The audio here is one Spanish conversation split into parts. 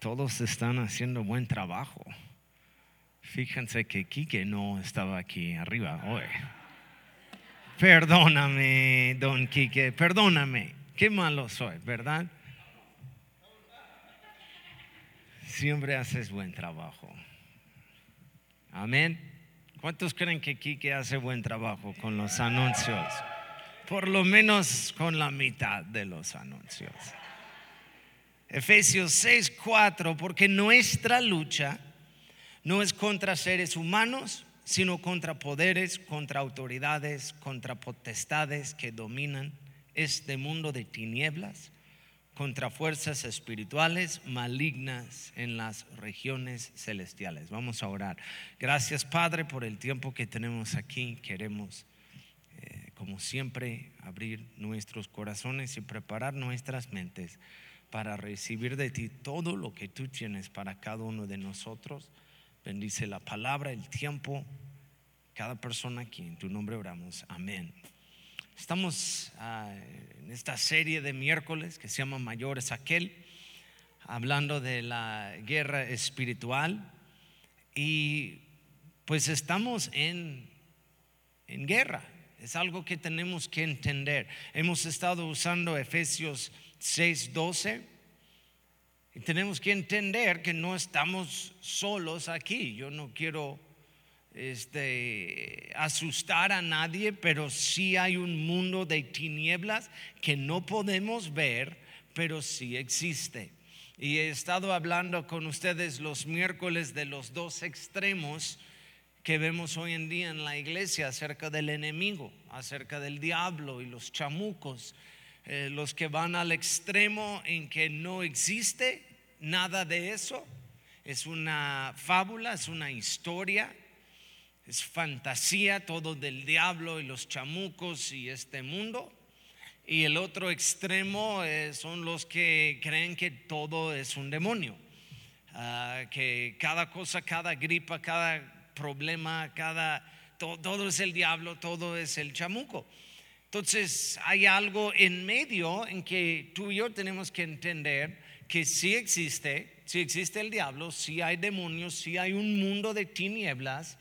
todos están haciendo buen trabajo. Fíjense que Quique no estaba aquí arriba hoy. Perdóname, don Quique, perdóname. Qué malo soy, ¿verdad? Siempre haces buen trabajo. Amén. ¿Cuántos creen que Quique hace buen trabajo con los anuncios? Por lo menos con la mitad de los anuncios. Efesios 6, 4, porque nuestra lucha no es contra seres humanos, sino contra poderes, contra autoridades, contra potestades que dominan este mundo de tinieblas, contra fuerzas espirituales malignas en las regiones celestiales. Vamos a orar. Gracias Padre por el tiempo que tenemos aquí. Queremos, eh, como siempre, abrir nuestros corazones y preparar nuestras mentes para recibir de ti todo lo que tú tienes para cada uno de nosotros. Bendice la palabra, el tiempo, cada persona aquí. En tu nombre oramos. Amén. Estamos ah, en esta serie de miércoles que se llama Mayor es aquel, hablando de la guerra espiritual. Y pues estamos en, en guerra. Es algo que tenemos que entender. Hemos estado usando Efesios 6:12 y tenemos que entender que no estamos solos aquí. Yo no quiero este, asustar a nadie, pero sí hay un mundo de tinieblas que no podemos ver, pero sí existe. Y he estado hablando con ustedes los miércoles de los dos extremos que vemos hoy en día en la iglesia acerca del enemigo, acerca del diablo y los chamucos, eh, los que van al extremo en que no existe nada de eso, es una fábula, es una historia, es fantasía todo del diablo y los chamucos y este mundo. Y el otro extremo eh, son los que creen que todo es un demonio, ah, que cada cosa, cada gripa, cada problema, cada todo es el diablo, todo es el chamuco. Entonces hay algo en medio en que tú y yo tenemos que entender que sí existe, sí existe el diablo, sí hay demonios, sí hay un mundo de tinieblas,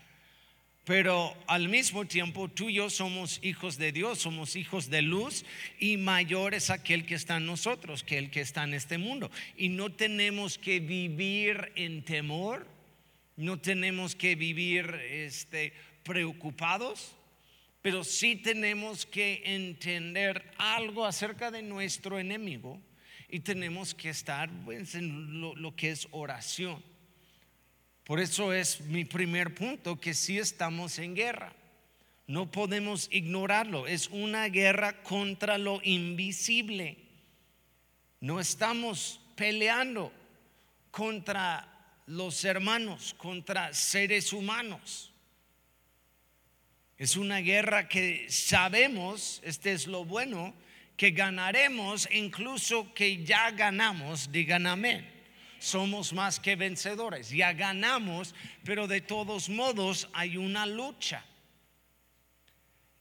pero al mismo tiempo tú y yo somos hijos de Dios, somos hijos de luz y mayor es aquel que está en nosotros que el que está en este mundo. Y no tenemos que vivir en temor, no tenemos que vivir este, preocupados pero sí tenemos que entender algo acerca de nuestro enemigo y tenemos que estar pues, en lo, que es oración. Por eso es mi primer punto, que sí estamos en guerra. No podemos ignorarlo. Es una guerra contra lo invisible. No estamos peleando contra los hermanos, contra seres humanos. Es una guerra que sabemos, este es lo bueno, que ganaremos, incluso que ya ganamos, digan amén. Somos más que vencedores, ya ganamos, pero de todos modos hay una lucha.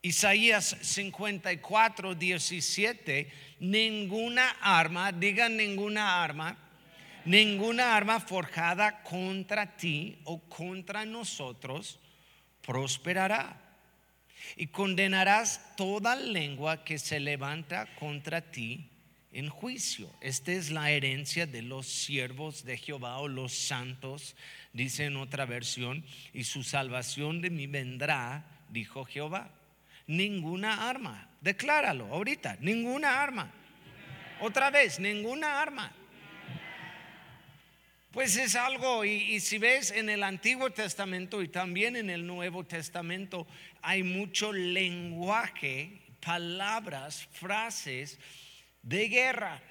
Isaías 54, 17, ninguna arma, digan ninguna arma, ninguna arma forjada contra ti o contra nosotros prosperará y condenarás toda lengua que se levanta contra ti en juicio. Esta es la herencia de los siervos de Jehová o los santos, dice en otra versión, y su salvación de mí vendrá, dijo Jehová. Ninguna arma, decláralo ahorita, ninguna arma. Otra vez, ninguna arma. Pues es algo, y, si ves en el Antiguo Testamento y también en el Nuevo Testamento, hay mucho lenguaje, palabras, frases de guerra.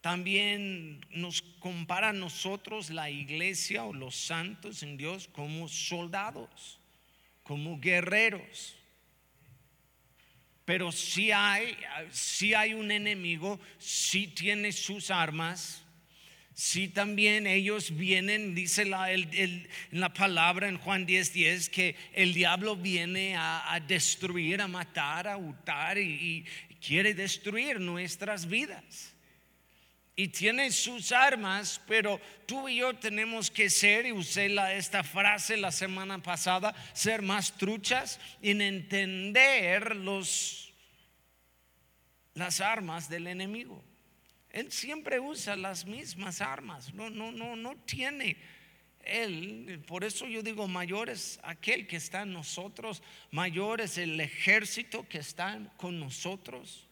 También nos compara a nosotros la iglesia o los santos en Dios como soldados, como guerreros. Pero si hay, hay un enemigo, si tiene sus armas si también ellos vienen, dice la, la palabra en Juan 10:10, 10, que el diablo viene a, destruir, a matar, a hurtar y, quiere destruir nuestras vidas. y tiene sus armas, pero tú y yo tenemos que ser, y usé la, esta frase la semana pasada, ser más truchas en entender los, las armas del enemigo. Él siempre usa las mismas armas, no, no, no, no tiene él, por eso yo digo mayor es aquel que está en nosotros, mayor es el ejército que está con nosotros.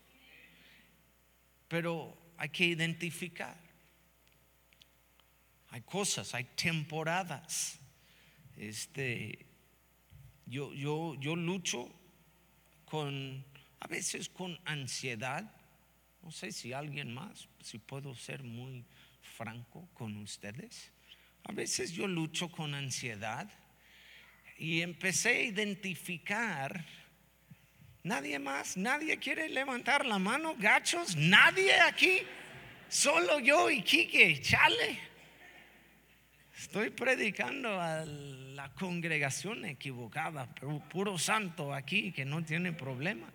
Pero hay que identificar. Hay cosas, hay temporadas. Este, yo, yo, yo lucho con, a veces con ansiedad. No sé si alguien más, si puedo ser muy franco con ustedes. A veces yo lucho con ansiedad y empecé a identificar Nadie más, nadie quiere levantar la mano, gachos, nadie aquí, solo yo y Quique, chale. Estoy predicando a la congregación equivocada, pero puro santo aquí que no tiene problema.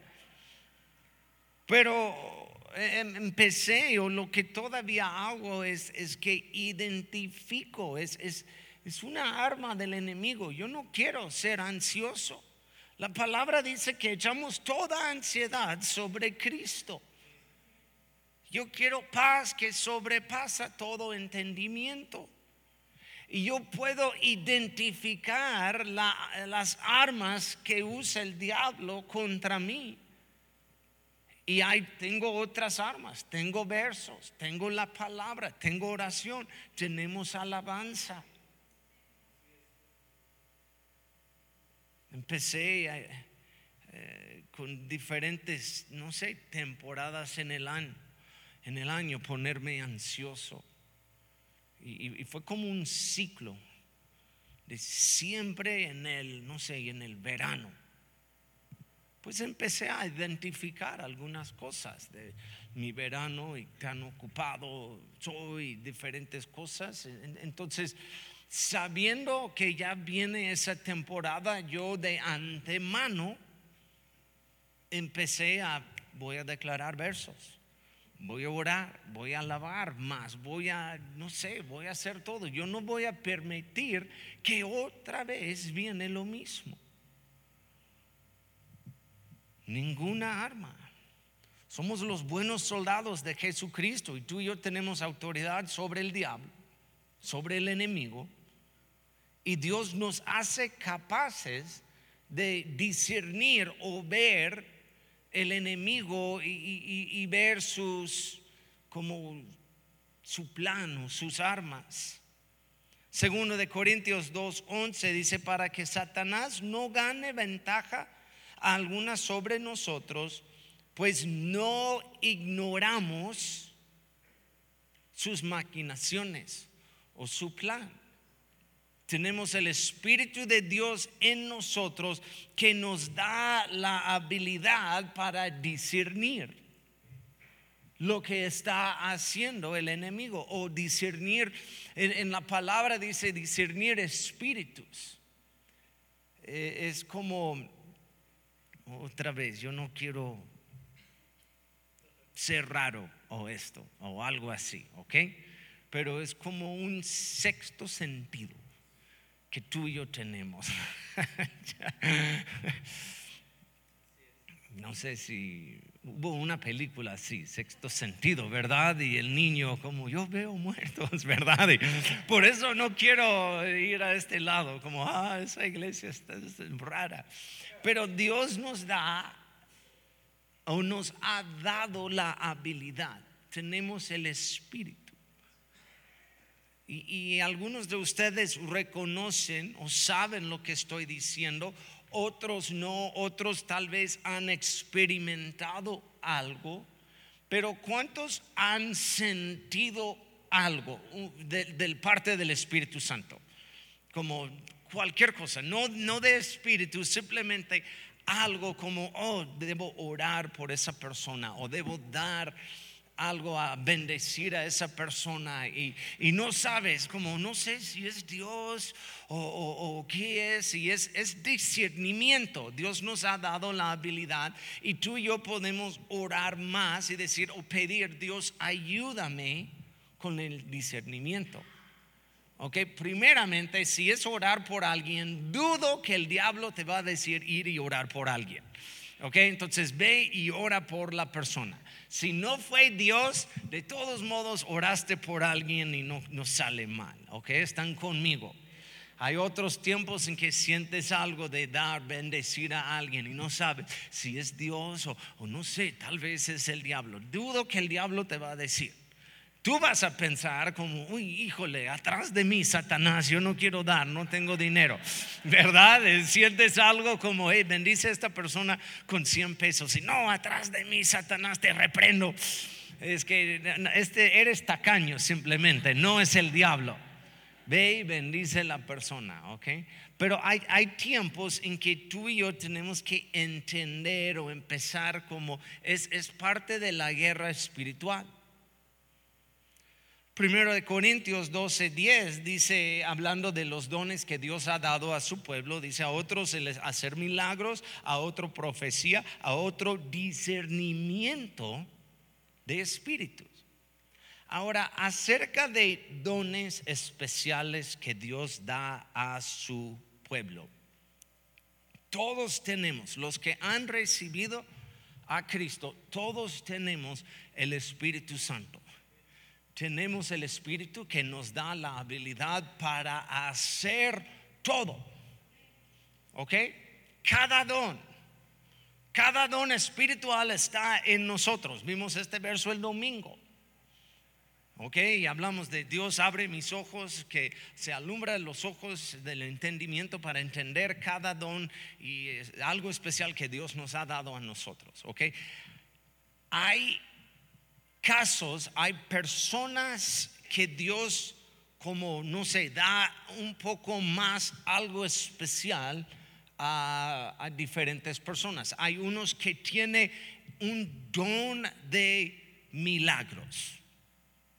Pero empecé o lo que todavía hago es, es que identifico, es, es, es una arma del enemigo. Yo no quiero ser ansioso. La palabra dice que echamos toda ansiedad sobre Cristo. Yo quiero paz que sobrepasa todo entendimiento. Y yo puedo identificar las armas que usa el diablo contra mí. Y ahí tengo otras armas, tengo versos, tengo la palabra, tengo oración, tenemos alabanza. Empecé eh, con diferentes, no sé, temporadas en el año, en el año ponerme ansioso. Y, fue como un ciclo de siempre en el, no sé, en el verano. Pues empecé a identificar algunas cosas de mi verano y tan ocupado soy, diferentes cosas. Entonces, sabiendo que ya viene esa temporada, yo de antemano empecé a, voy a declarar versos, voy a orar, voy a alabar más, voy a, no sé, voy a hacer todo. Yo no voy a permitir que otra vez viene lo mismo. Ninguna arma. Somos los buenos soldados de Jesucristo y tú y yo tenemos autoridad sobre el diablo, sobre el enemigo y Dios nos hace capaces de discernir o ver el enemigo y, ver sus, como su plano, sus armas. Segundo de Corintios 2:11 dice, para que Satanás no gane ventaja alguna sobre nosotros, pues no ignoramos sus maquinaciones o su plan tenemos el Espíritu de Dios en nosotros que nos da la habilidad para discernir lo que está haciendo el enemigo o discernir, en, la palabra dice discernir espíritus. Eh, es como, otra vez, yo no quiero ser raro o esto o algo así, ¿ok? Pero es como un sexto sentido que tú y yo tenemos. no sé si hubo una película así, sexto sentido, ¿verdad? Y el niño como yo veo muertos, ¿verdad? por eso no quiero ir a este lado, como, ah, esa iglesia está rara. Pero Dios nos da o nos ha dado la habilidad, tenemos el espíritu y, algunos de ustedes reconocen o saben lo que estoy diciendo, otros no, otros tal vez han experimentado algo, pero ¿cuántos han sentido algo del parte del Espíritu Santo? Como cualquier cosa, no, no de espíritu, simplemente algo como, oh, debo orar por esa persona o debo dar algo a bendecir a esa persona y, no sabes, como no sé si es Dios o, qué es, y es, es discernimiento. Dios nos ha dado la habilidad y tú y yo podemos orar más y decir o pedir, Dios, ayúdame con el discernimiento. Ok, primeramente, si es orar por alguien, dudo que el diablo te va a decir ir y orar por alguien. Ok, entonces ve y ora por la persona. Si no fue Dios, de todos modos oraste por alguien y no, no sale mal. Ok, están conmigo. Hay otros tiempos en que sientes algo de dar, bendecir a alguien y no sabes si es Dios o, o no sé, tal vez es el diablo. Dudo que el diablo te va a decir. Tú vas a pensar como, uy, híjole, atrás de mí, Satanás, yo no quiero dar, no tengo dinero, ¿verdad? Eh, sientes algo como, hey, bendice a esta persona con 100 pesos. Y no, atrás de mí, Satanás, te reprendo. Es que este, eres tacaño simplemente, no es el diablo. Ve y bendice a la persona, ¿ok? Pero hay, hay tiempos en que tú y yo tenemos que entender o empezar como es, es parte de la guerra espiritual. Primero de Corintios 12, 10 dice, hablando de los dones que Dios ha dado a su pueblo, dice a otros hacer milagros, a otro profecía, a otro discernimiento de espíritus. Ahora, acerca de dones especiales que Dios da a su pueblo. Todos tenemos, los que han recibido a Cristo, todos tenemos el Espíritu Santo tenemos el Espíritu que nos da la habilidad para hacer todo. ¿Ok? Cada don, cada don espiritual está en nosotros. Vimos este verso el domingo. Ok, y hablamos de Dios abre mis ojos, que se alumbra los ojos del entendimiento para entender cada don y algo especial que Dios nos ha dado a nosotros. Ok, hay casos hay personas que Dios como, no sé, da un poco más algo especial a, diferentes personas. Hay unos que tienen un don de milagros.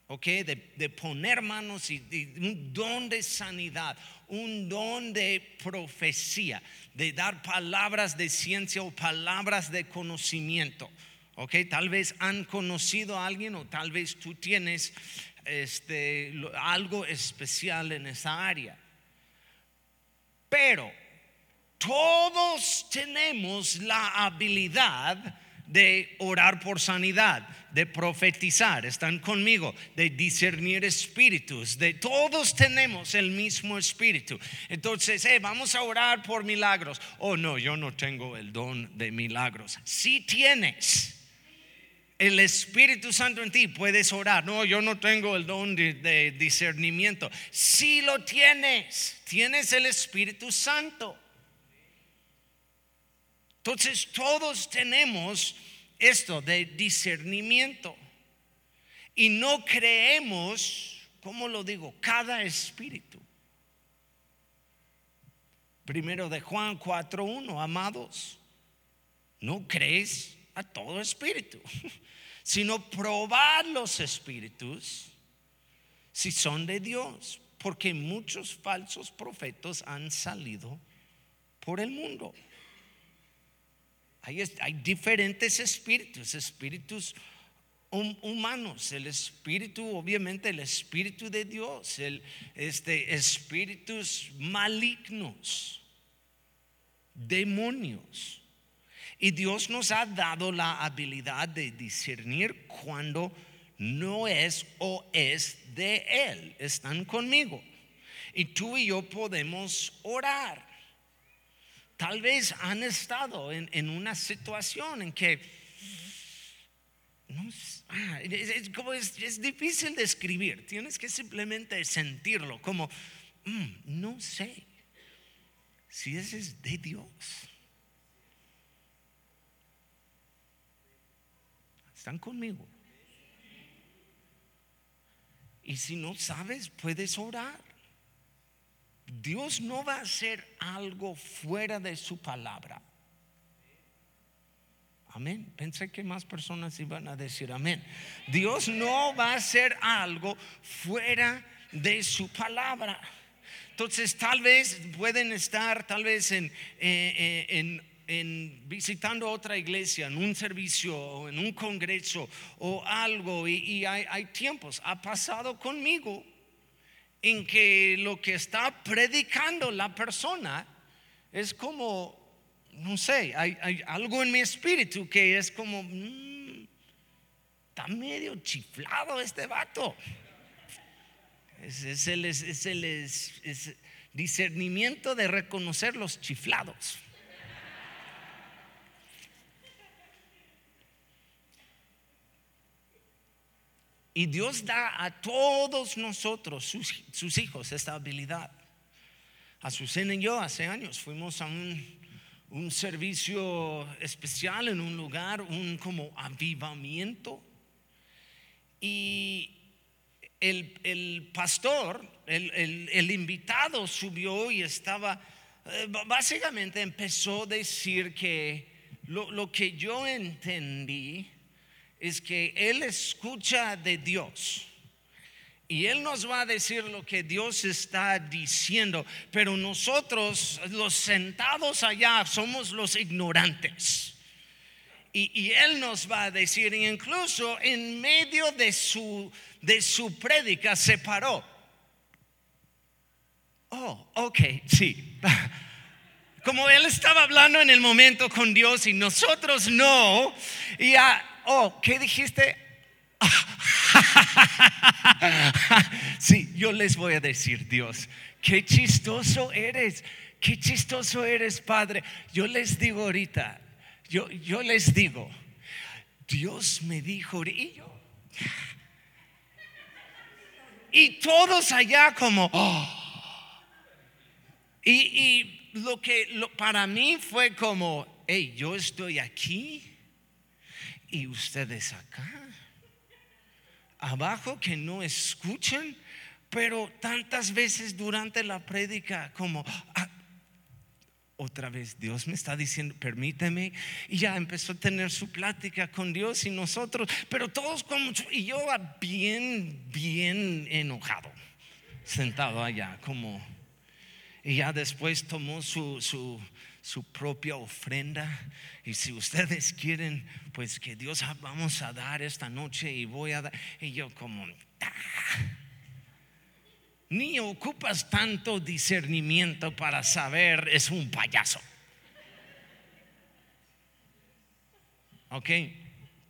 ¿ok? De, poner manos y, un don de sanidad, un don de profecía, de dar palabras de ciencia o palabras de conocimiento. Ok, tal vez han conocido a alguien o tal vez tú tienes este, algo especial en esa área. Pero todos tenemos la habilidad de orar por sanidad, de profetizar, están conmigo, de discernir espíritus, de todos tenemos el mismo espíritu. Entonces, eh, vamos a orar por milagros. Oh, no, yo no tengo el don de milagros. Si tienes el Espíritu Santo en ti, puedes orar. No, yo no tengo el don de, discernimiento. Si lo tienes, tienes el Espíritu Santo. Entonces todos tenemos esto de discernimiento. Y no creemos, ¿cómo lo digo? Cada espíritu. Primero de Juan 4.1, amados, ¿no crees a todo espíritu? sino probar los espíritus si son de Dios, porque muchos falsos profetas han salido por el mundo. Hay, hay diferentes espíritus, espíritus humanos, el espíritu, obviamente el espíritu de Dios, el, este, espíritus malignos, demonios. Y Dios nos ha dado la habilidad de discernir cuando no es o es de Él. Están conmigo. Y tú y yo podemos orar. Tal vez han estado en, una situación en que ah, es, difícil de escribir. Tienes que simplemente sentirlo como, mm, no sé si ese es de Dios. ¿Están conmigo? Y si no sabes, puedes orar. Dios no va a hacer algo fuera de su palabra. Amén. Pensé que más personas iban a decir amén. Dios no va a hacer algo fuera de su palabra. Entonces tal vez pueden estar tal vez en, eh, eh, en visitando otra iglesia, en un servicio o en un congreso o algo, y, hay, tiempos, ha pasado conmigo en que lo que está predicando la persona es como, no sé, hay, algo en mi espíritu que es como, mm, está medio chiflado este vato. Es, el, discernimiento de reconocer los chiflados. Y Dios da a todos nosotros, sus, hijos, esta habilidad. Azucena y yo hace años fuimos a un, servicio especial en un lugar, un como avivamiento. Y el, el pastor, el, el- invitado subió y estaba, eh, básicamente empezó a decir que lo, lo que yo entendí es que él escucha de Dios. Y Él nos va a decir lo que Dios está diciendo, pero nosotros, los sentados allá, somos los ignorantes. Y, Él nos va a decir, incluso en medio de su, de su prédica se paró. Oh, ok, sí. Como Él estaba hablando en el momento con Dios y nosotros no. Y ah, oh, ¿qué dijiste? Sí, yo les voy a decir, Dios, qué chistoso eres, qué chistoso eres, Padre. Yo les digo ahorita, yo, yo les digo, Dios me dijo, y yo, y todos allá como, "Oh". y, y lo que para mí fue como, hey, yo estoy aquí y ustedes acá abajo que no escuchan, pero tantas veces durante la prédica como "Ah, otra vez Dios me está diciendo, permíteme, y ya empezó a tener su plática con Dios y nosotros, pero todos como y yo bien bien enojado, sentado allá como y ya después tomó su, su, su propia ofrenda. Y si ustedes quieren, pues que Dios ah, vamos a dar esta noche y voy a dar. Y yo como, "Ah". ni ocupas tanto discernimiento para saber, es un payaso. Ok,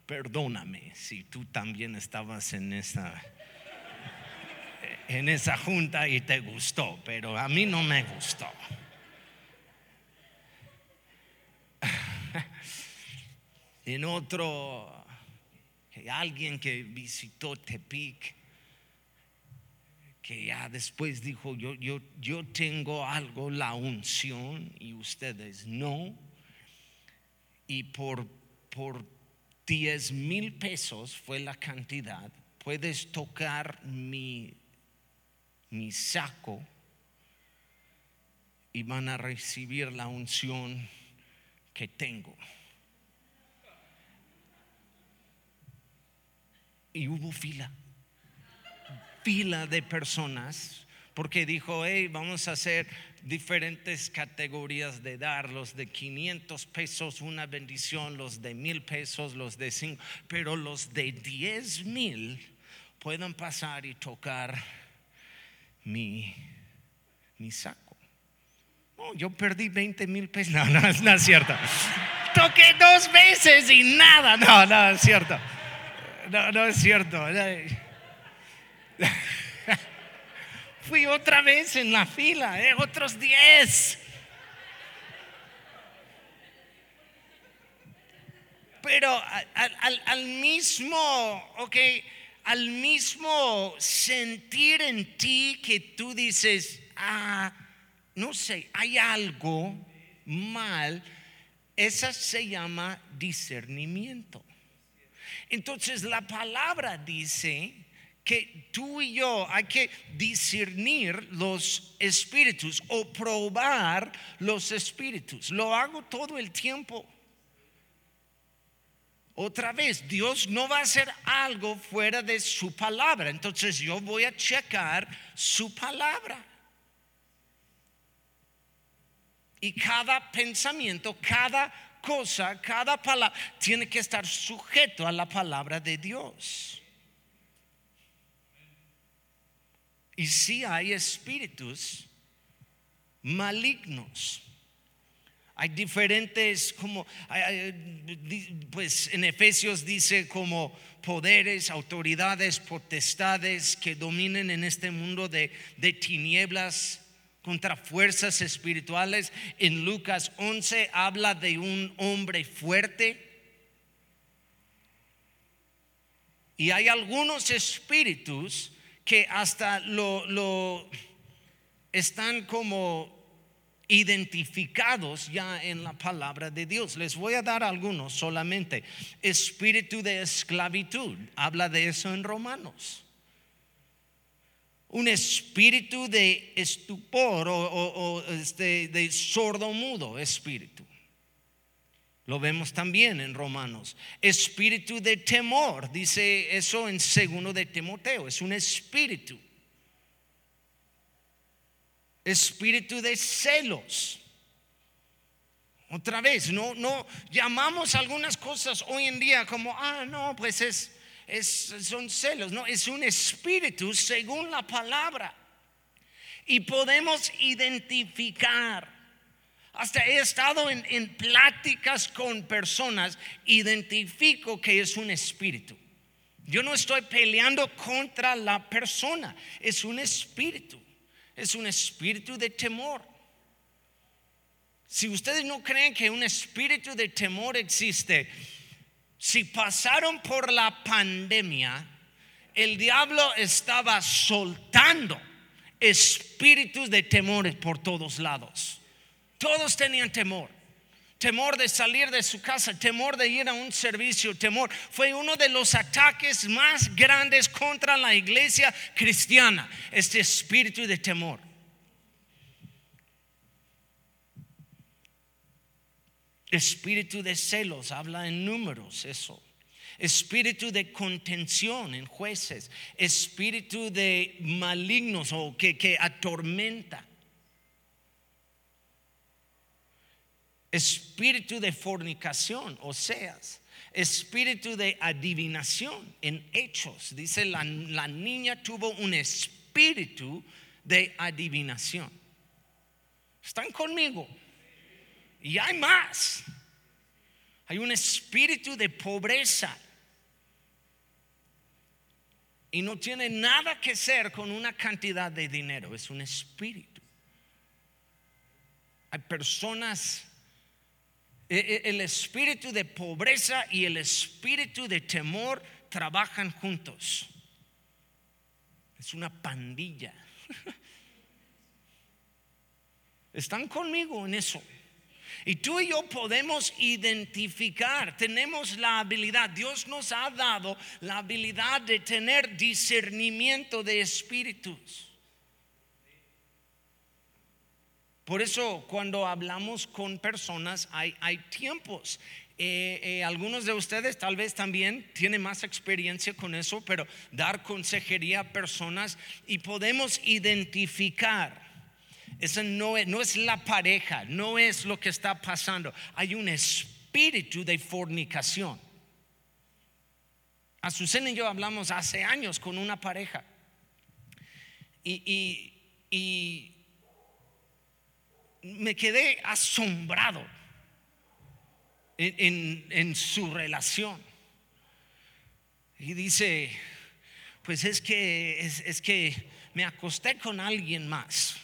perdóname si tú también estabas en esa en esa junta y te gustó, pero a mí no me gustó. En otro, alguien que visitó Tepic, que ya después dijo, yo, yo, yo tengo algo, la unción, y ustedes no. Y por, por 10 mil pesos fue la cantidad, puedes tocar mi mi saco y van a recibir la unción que tengo. Y hubo fila, fila de personas, porque dijo, hey, vamos a hacer diferentes categorías de dar, los de 500 pesos, una bendición, los de mil pesos, los de 5, pero los de 10 mil pueden pasar y tocar mi, mi saco. No, yo perdí 20 mil pesos. No, no, no es cierto. Toqué dos veces y nada. No, no es cierto. No, no es cierto. Fui otra vez en la fila, eh, otros 10. Pero al, al- al mismo, ok, al mismo sentir en ti que tú dices, ah, no sé, hay algo mal, esa se llama discernimiento. Entonces la palabra dice que tú y yo hay que discernir los espíritus o probar los espíritus. Lo hago todo el tiempo. Otra vez, Dios no va a hacer algo fuera de su palabra. Entonces yo voy a checar su palabra. Y cada pensamiento, cada cosa, cada palabra tiene que estar sujeto a la palabra de Dios. Y si hay espíritus malignos. Hay diferentes, como, pues en Efesios dice como poderes, autoridades, potestades que dominen en este mundo de, de tinieblas contra fuerzas espirituales. En Lucas 11 habla de un hombre fuerte. Y hay algunos espíritus que hasta lo, lo están como identificados ya en la palabra de Dios. Les voy a dar algunos solamente. Espíritu de esclavitud, habla de eso en Romanos. Un espíritu de estupor o, este, de sordo mudo espíritu. Lo vemos también en Romanos. Espíritu de temor, dice eso en segundo de Timoteo, es un espíritu espíritu de celos. Otra vez, no, no llamamos algunas cosas hoy en día como, ah, no, pues es, es, son celos. No, es un espíritu según la palabra. Y podemos identificar. Hasta he estado en, en pláticas con personas, identifico que es un espíritu. Yo no estoy peleando contra la persona, es un espíritu es un espíritu de temor. Si ustedes no creen que un espíritu de temor existe, si pasaron por la pandemia, el diablo estaba soltando espíritus de temores por todos lados. Todos tenían temor. Temor de salir de su casa, temor de ir a un servicio, temor. Fue uno de los ataques más grandes contra la iglesia cristiana, este espíritu de temor. Espíritu de celos, habla en números eso. Espíritu de contención en jueces. Espíritu de malignos o que, que atormenta. espíritu de fornicación, o sea, espíritu de adivinación en hechos. Dice, la, la niña tuvo un espíritu de adivinación. ¿Están conmigo? Y hay más. Hay un espíritu de pobreza. Y no tiene nada que ver con una cantidad de dinero, es un espíritu. Hay personas e, e, el espíritu de pobreza y el espíritu de temor trabajan juntos. Es una pandilla. ¿Están conmigo en eso? Y tú y yo podemos identificar, tenemos la habilidad, Dios nos ha dado la habilidad de tener discernimiento de espíritus. Por eso cuando hablamos con personas hay, hay tiempos. Eh, eh, algunos de ustedes tal vez también tienen más experiencia con eso, pero dar consejería a personas y podemos identificar. Eso no es, no es la pareja, no es lo que está pasando. Hay un espíritu de fornicación. Azucena y yo hablamos hace años con una pareja. y, y me quedé asombrado en, su relación. Y dice, pues es que, es, que me acosté con alguien más.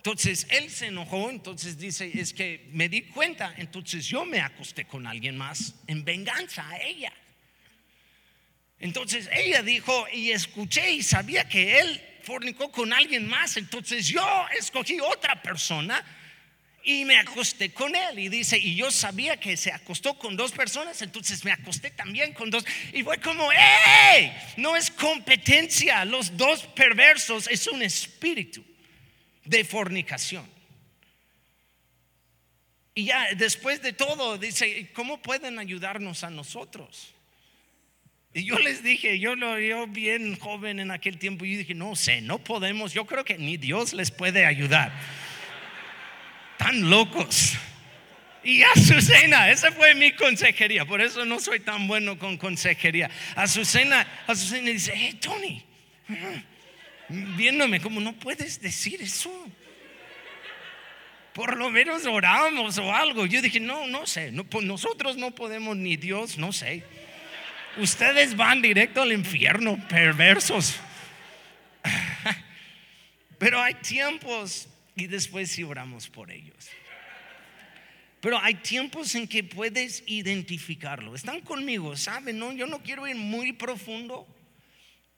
Entonces él se enojó, entonces dice, es que me di cuenta, entonces yo me acosté con alguien más en venganza a ella. Entonces ella dijo, y escuché y sabía que él fornicó con alguien más, entonces yo escogí otra persona y me acosté con él. Y dice, y yo sabía que se acostó con dos personas, entonces me acosté también con dos. Y fue como, ¡hey! No es competencia, los dos perversos es un espíritu de fornicación. Y ya después de todo, dice, ¿cómo pueden ayudarnos a nosotros? Y yo les dije, yo lo yo bien joven en aquel tiempo, y dije, no sé, no podemos, yo creo que ni Dios les puede ayudar. tan locos. Y Azucena, esa fue mi consejería, por eso no soy tan bueno con consejería. Azucena, Azucena dice, hey Tony, viéndome como no puedes decir eso. Por lo menos oramos o algo. Yo dije, no, no sé, pues nosotros no podemos ni Dios, no sé. Ustedes van directo al infierno, perversos. Pero hay tiempos y después sí oramos por ellos. Pero hay tiempos en que puedes identificarlo. Están conmigo, ¿saben? No, yo no quiero ir muy profundo,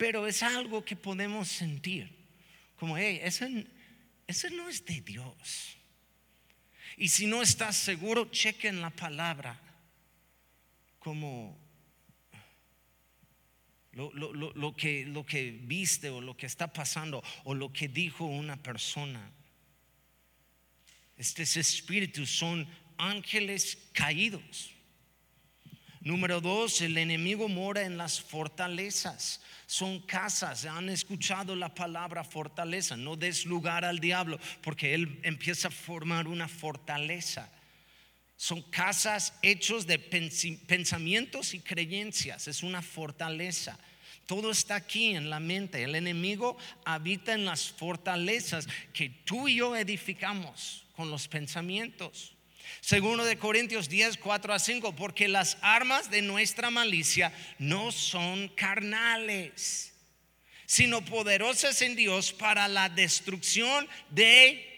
pero es algo que podemos sentir. Como, hey, ese, ese no es de Dios. Y si no estás seguro, chequen la palabra como lo, que, lo que viste o lo que está pasando o lo que dijo una persona. Estos espíritus son ángeles caídos. Número dos, el enemigo mora en las fortalezas. Son casas. Han escuchado la palabra fortaleza. No des lugar al diablo porque él empieza a formar una fortaleza. Son casas hechos de pensamientos y creencias. Es una fortaleza. Todo está aquí en la mente. El enemigo habita en las fortalezas que tú y yo edificamos con los pensamientos. Segundo de Corintios 10, 4 a 5, porque las armas de nuestra malicia no son carnales, sino poderosas en Dios para la destrucción de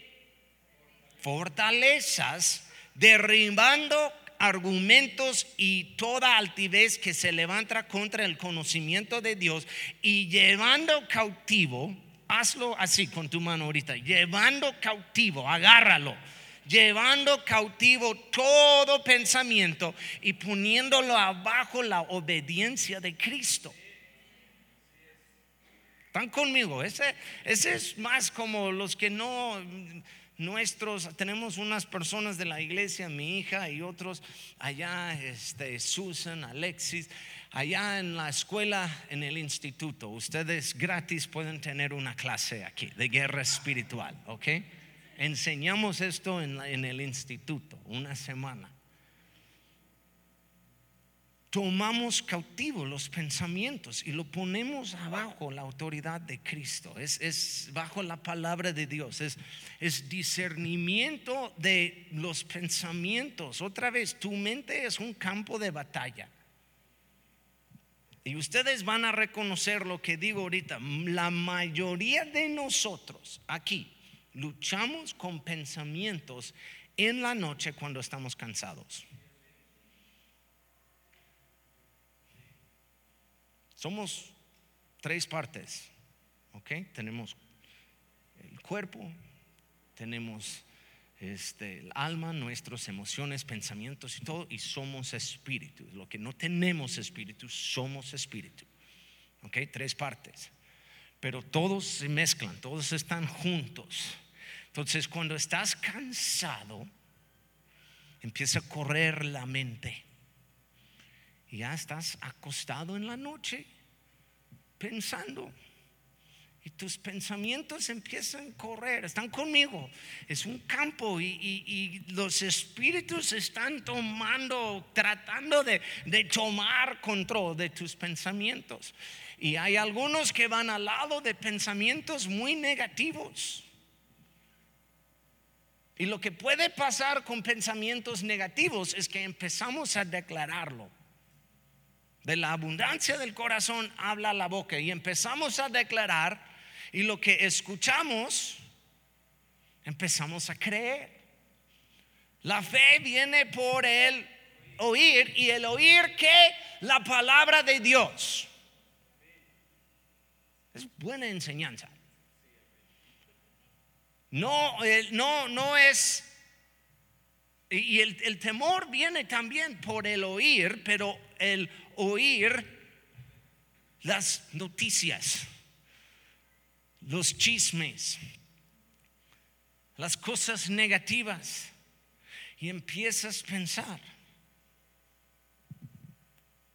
fortalezas derribando argumentos y toda altivez que se levanta contra el conocimiento de Dios y llevando cautivo, hazlo así con tu mano ahorita, llevando cautivo, agárralo, llevando cautivo todo pensamiento y poniéndolo abajo la obediencia de Cristo. ¿Están conmigo? Ese, ese es más como los que no nuestros, tenemos unas personas de la iglesia, mi hija y otros allá, este, Susan, Alexis, allá en la escuela, en el instituto. Ustedes gratis pueden tener una clase aquí de guerra espiritual, ¿ok? Enseñamos esto en, el instituto, una semana tomamos cautivo los pensamientos y lo ponemos abajo la autoridad de Cristo. Es, bajo la palabra de Dios. Es, es discernimiento de los pensamientos. Otra vez, tu mente es un campo de batalla. Y ustedes van a reconocer lo que digo ahorita. La mayoría de nosotros aquí luchamos con pensamientos en la noche cuando estamos cansados. Somos tres partes, ¿ok? Tenemos el cuerpo, tenemos este, el alma, nuestras emociones, pensamientos y todo, y somos espíritu. Lo que no tenemos espíritu, somos espíritu. ¿Ok? Tres partes. Pero todos se mezclan, todos están juntos. Entonces, cuando estás cansado, empieza a correr la mente. Y ya estás acostado en la noche pensando. Y tus pensamientos empiezan a correr, están conmigo. Es un campo y, los espíritus están tomando, tratando de, de, tomar control de tus pensamientos. Y hay algunos que van al lado de pensamientos muy negativos. Y lo que puede pasar con pensamientos negativos es que empezamos a declararlo. De la abundancia del corazón habla la boca y empezamos a declarar y lo que escuchamos empezamos a creer. La fe viene por el oír y el oír que la palabra de Dios. Es buena enseñanza. No, no, no es y el, temor viene también por el oír, pero el oír las noticias, los chismes, las cosas negativas y empiezas a pensar.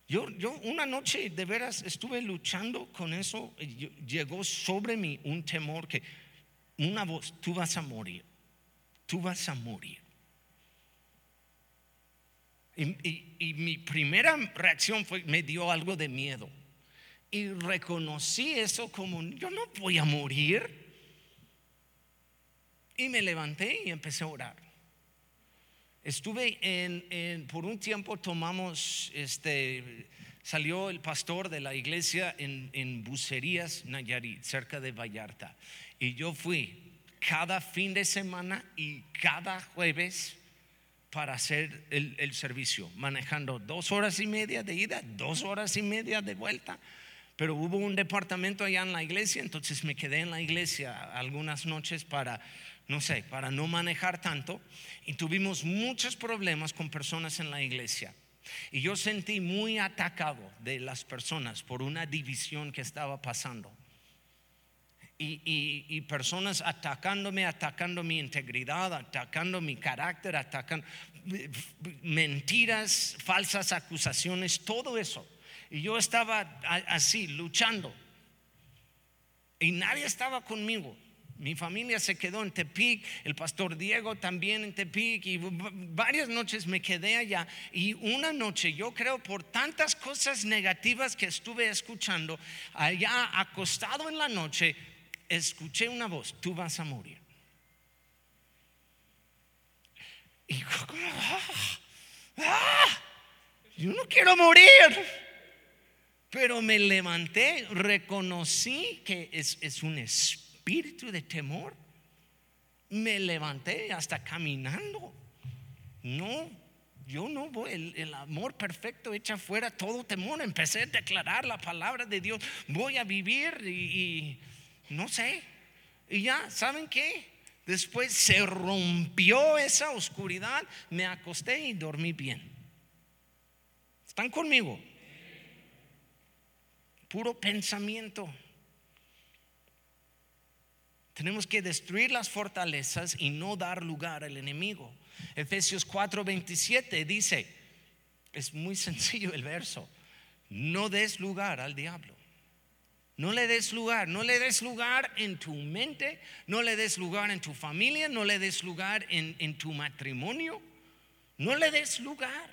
Yo, yo una noche de veras estuve luchando con eso, llegó sobre mí un temor que una voz, tú vas a morir, tú vas a morir. Y, mi primera reacción fue, me dio algo de miedo. Y reconocí eso como, yo no voy a morir. Y me levanté y empecé a orar. Estuve en, por un tiempo tomamos, este, salió el pastor de la iglesia en, en Bucerías, Nayarit, cerca de Vallarta. Y yo fui cada fin de semana y cada jueves para hacer el, servicio, manejando dos horas y media de ida, dos horas y media de vuelta. Pero hubo un departamento allá en la iglesia, entonces me quedé en la iglesia algunas noches para, no sé, para no manejar tanto. Y tuvimos muchos problemas con personas en la iglesia. Y yo sentí muy atacado de las personas por una división que estaba pasando y, personas atacándome, atacando mi integridad, atacando mi carácter, atacando mentiras, falsas acusaciones, todo eso. Y yo estaba así, luchando. Y nadie estaba conmigo. Mi familia se quedó en Tepic, el pastor Diego también en Tepic y varias noches me quedé allá. Y una noche, yo creo por tantas cosas negativas que estuve escuchando, allá acostado en la noche, escuché una voz, tú vas a morir. Y ah, ah, yo no quiero morir. Pero me levanté, reconocí que es, es un espíritu de temor. Me levanté hasta caminando. No, yo no voy, el, amor perfecto echa fuera todo temor. Empecé a declarar la palabra de Dios. Voy a vivir y no sé. Y ya, ¿saben qué? Después se rompió esa oscuridad, me acosté y dormí bien. ¿Están conmigo? Puro pensamiento. Tenemos que destruir las fortalezas y no dar lugar al enemigo. Efesios 4:27 dice, es muy sencillo el verso, no des lugar al diablo. No le des lugar, no le des lugar en tu mente, no le des lugar en tu familia, no le des lugar en, en tu matrimonio, no le des lugar.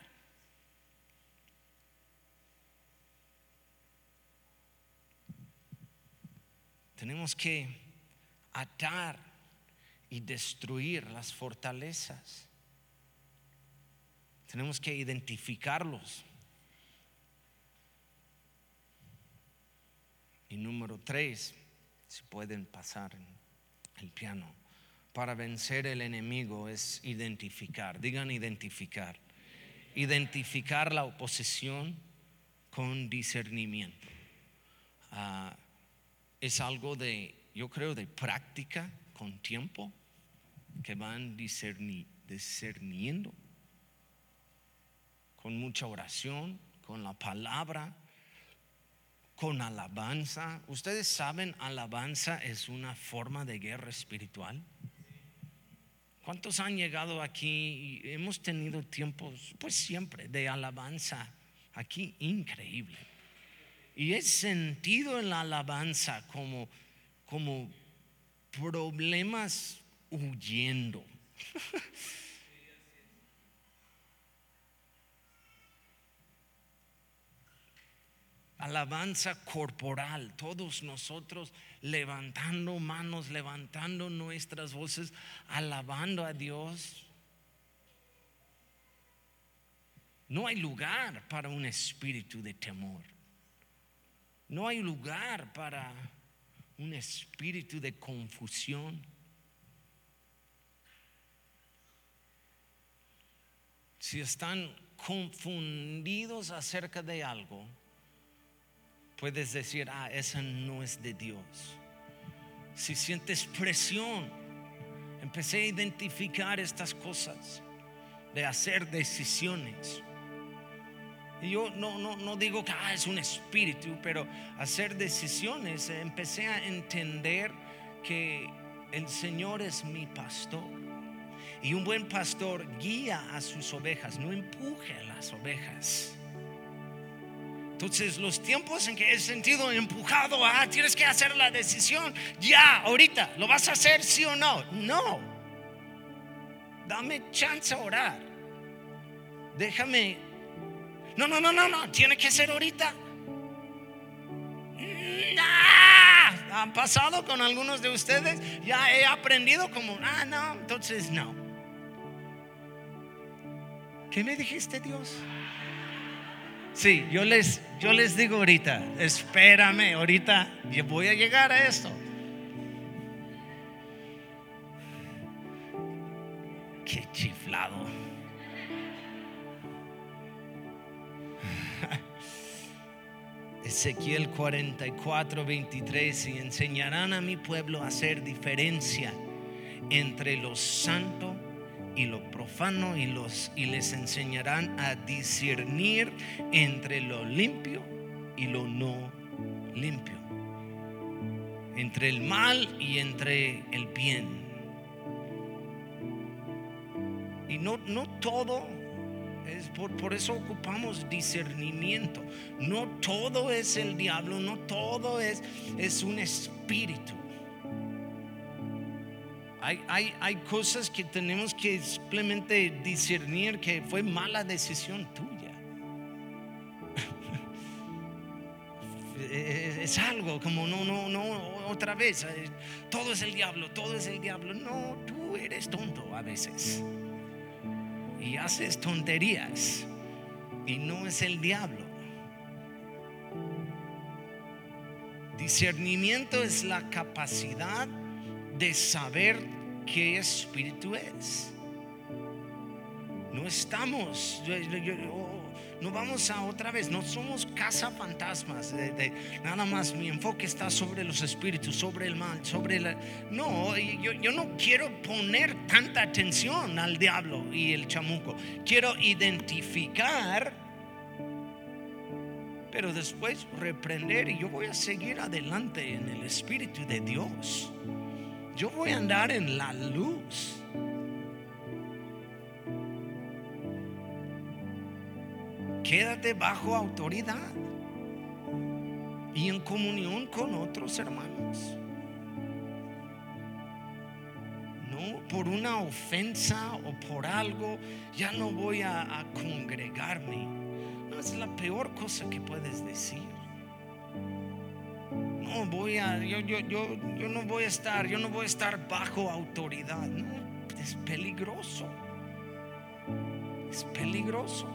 Tenemos que atar y destruir las fortalezas. Tenemos que identificarlos. Y número tres, si pueden pasar el piano, para vencer el enemigo es identificar, digan identificar, identificar la oposición con discernimiento. Ah, es algo de, yo creo, de práctica con tiempo que van discerniendo, con mucha oración, con la palabra con alabanza. Ustedes saben, alabanza es una forma de guerra espiritual. ¿Cuántos han llegado aquí hemos tenido tiempos, pues siempre, de alabanza aquí increíble? Y he sentido en la alabanza como, como problemas huyendo. alabanza corporal, todos nosotros levantando manos, levantando nuestras voces, alabando a Dios. No hay lugar para un espíritu de temor. No hay lugar para un espíritu de confusión. Si están confundidos acerca de algo, puedes decir, ah, esa no es de Dios. Si sientes presión, empecé a identificar estas cosas, de hacer decisiones. Y yo no, no, no digo que ah, es un espíritu, pero hacer decisiones, empecé a entender que el Señor es mi pastor. Y un buen pastor guía a sus ovejas, no empuje a las ovejas. Entonces, los tiempos en que he sentido empujado ah, tienes que hacer la decisión, ya, ahorita, ¿lo vas a hacer sí o no? No. dame chance a orar. Déjame. No, no, no, no, no, tiene que ser ahorita. ¿Han pasado con algunos de ustedes? Ya he aprendido como, ah, no, entonces no. ¿Qué me dijiste, Dios? Sí, yo les, yo les digo ahorita, espérame, ahorita yo voy a llegar a esto. Qué chiflado. Ezequiel 44, 23, y enseñarán a mi pueblo a hacer diferencia entre lo santo y lo profano y, los, y les enseñarán a discernir entre lo limpio y lo no limpio, entre el mal y entre el bien. Y no, no todo es por, por, eso ocupamos discernimiento. No todo es el diablo, no todo es, es un espíritu. Hay, cosas que tenemos que simplemente discernir que fue mala decisión tuya. es algo como no, no, no, otra vez. Eh, todo es el diablo, todo es el diablo. No, tú eres tonto a veces. Y haces tonterías. Y no es el diablo. Discernimiento es la capacidad de saber qué espíritu es. No estamos, no vamos a otra vez, no somos casa fantasmas. Nada más mi enfoque está sobre los espíritus, sobre el mal, sobre la. No, yo, yo no quiero poner tanta atención al diablo y el chamuco. Quiero identificar, pero después reprender y yo voy a seguir adelante en el espíritu de Dios yo voy a andar en la luz. Quédate bajo autoridad y en comunión con otros hermanos. No por una ofensa o por algo, ya no voy a, a congregarme. No es la peor cosa que puedes decir no voy a, yo, yo, yo, yo no voy a estar, yo no voy a estar bajo autoridad. No, es peligroso. Es peligroso.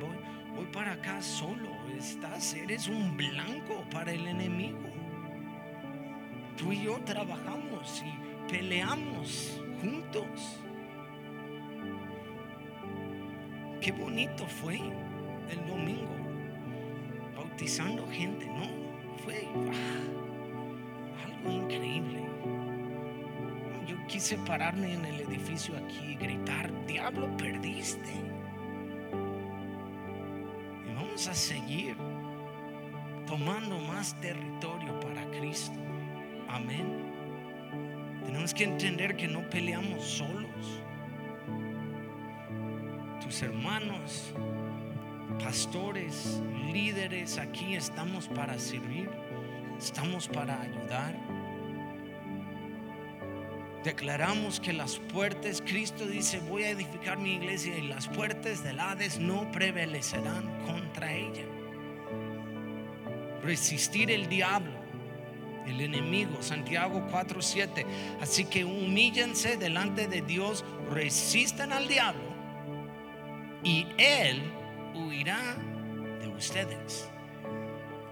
Voy, voy para acá solo. Estás, eres un blanco para el enemigo. Tú y yo trabajamos y peleamos juntos. Qué bonito fue el domingo bautizando gente, no, fue ah, algo increíble. Yo quise pararme en el edificio aquí y gritar, diablo, perdiste. Y vamos a seguir tomando más territorio para Cristo. Amén. Tenemos que entender que no peleamos solos. Tus hermanos pastores, líderes, aquí estamos para servir, estamos para ayudar. Declaramos que las puertas, Cristo dice, voy a edificar mi iglesia y las puertas del Hades no prevalecerán contra ella. Resistir el diablo, el enemigo, Santiago 4:7. Así que humíllense delante de Dios, resistan al diablo y él huirá de ustedes.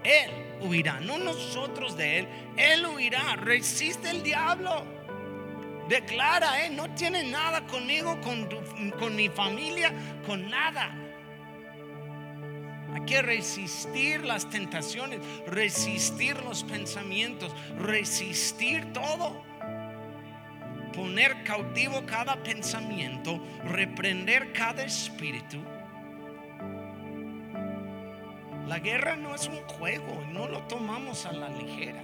Él huirá, no nosotros de Él. Él huirá, resiste el diablo. Declara, eh, no tiene nada conmigo, con, con mi familia, con nada. Hay que resistir las tentaciones, resistir los pensamientos, resistir todo. Poner cautivo cada pensamiento, reprender cada espíritu la guerra no es un juego, no lo tomamos a la ligera.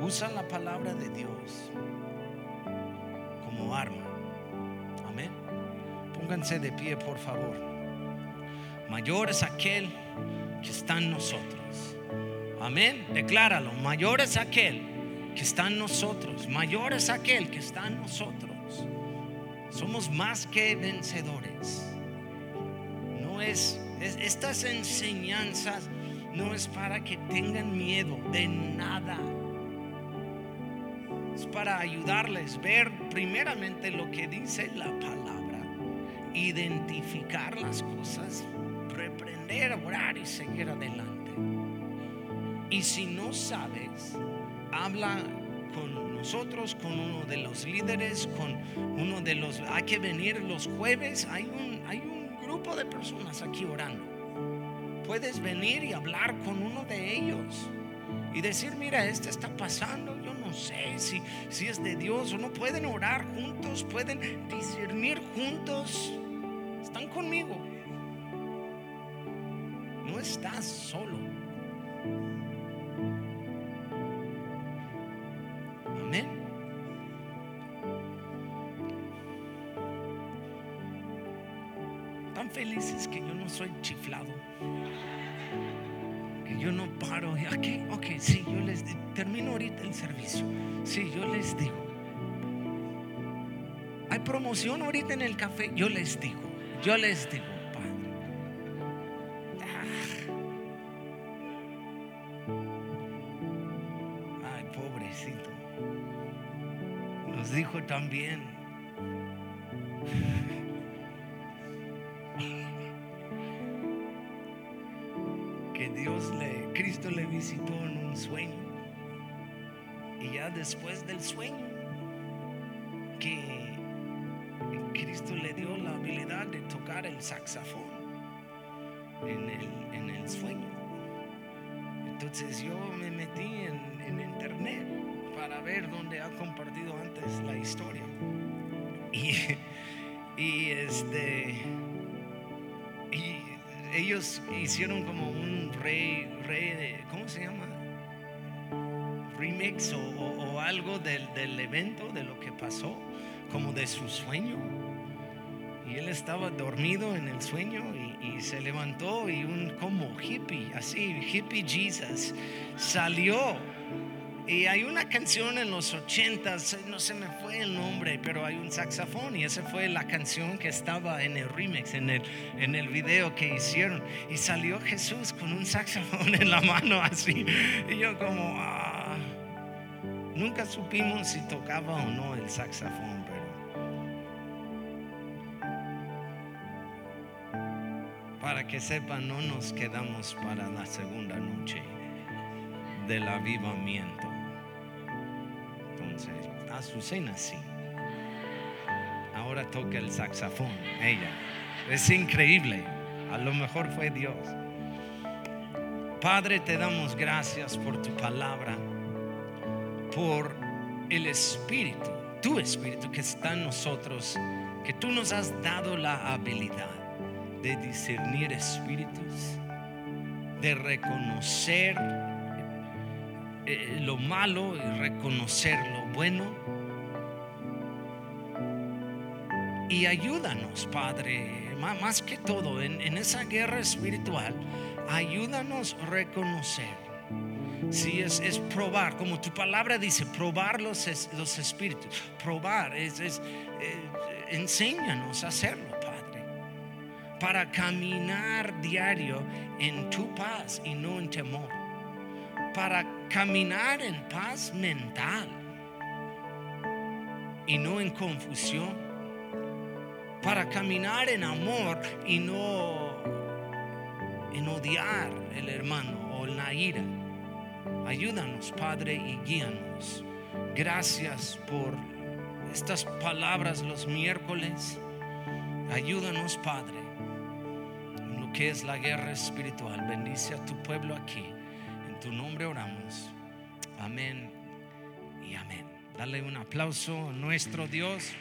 Usa la palabra de Dios como arma. Amén. Pónganse de pie, por favor. Mayor es aquel que está en nosotros Amén. Decláralo. Mayor es aquel que está en nosotros. Mayor es aquel que está en nosotros. Somos más que vencedores. No es, es estas enseñanzas no es para que tengan miedo de nada. Es para ayudarles ver primeramente lo que dice la palabra, identificar las cosas, reprender, orar y seguir adelante. Y si no sabes, habla con nosotros, con uno de los líderes, con uno de los... Hay que venir los jueves, hay un, hay un grupo de personas aquí orando. Puedes venir y hablar con uno de ellos y decir, mira, esto está pasando, yo no sé si, si es de Dios o no. Pueden orar juntos, pueden discernir juntos. Están conmigo. No estás solo. Soy chiflado. Que yo no paro. Aquí, ok, sí, yo les. Termino ahorita el servicio. Sí, yo les digo. Hay promoción ahorita en el café. Yo les digo. Yo les digo, Padre. Ah. Ay, pobrecito. Nos dijo también. Después del sueño, que Cristo le dio la habilidad de tocar el saxofón en el, en el sueño. Entonces yo me metí en, en internet para ver dónde ha compartido antes la historia. Y, y este y ellos hicieron como un rey, rey de, ¿cómo se llama? Remix o, algo del, del evento, de lo que pasó, como de su sueño. Y él estaba dormido en el sueño y, y se levantó y un como hippie, así, hippie Jesus, salió. Y hay una canción en los ochentas, no se me fue el nombre, pero hay un saxofón y esa fue la canción que estaba en el remix, en el, en el video que hicieron. Y salió Jesús con un saxofón en la mano así. Y yo como, ah, nunca supimos si tocaba o no el saxofón, pero... Para que sepan, no nos quedamos para la segunda noche del avivamiento. Entonces, Azucena sí. Ahora toca el saxofón, ella. Es increíble. A lo mejor fue Dios. Padre, te damos gracias por tu palabra, por el Espíritu, tu Espíritu que está en nosotros, que tú nos has dado la habilidad de discernir espíritus, de reconocer eh, lo malo y reconocer lo bueno. Y ayúdanos, Padre, más que todo en, en esa guerra espiritual, ayúdanos a reconocer. Si es, es probar, como tu palabra dice, probar los, los espíritus. Probar es, es, eh, enséñanos a hacerlo, Padre para caminar diario en tu paz y no en temor. Para caminar en paz mental y no en confusión. Para caminar en amor y no en odiar el hermano o la ira. Ayúdanos, Padre, y guíanos. Gracias por estas palabras los miércoles. Ayúdanos, Padre, en lo que es la guerra espiritual. Bendice a tu pueblo aquí. En tu nombre oramos. Amén y amén. Dale un aplauso a nuestro Dios.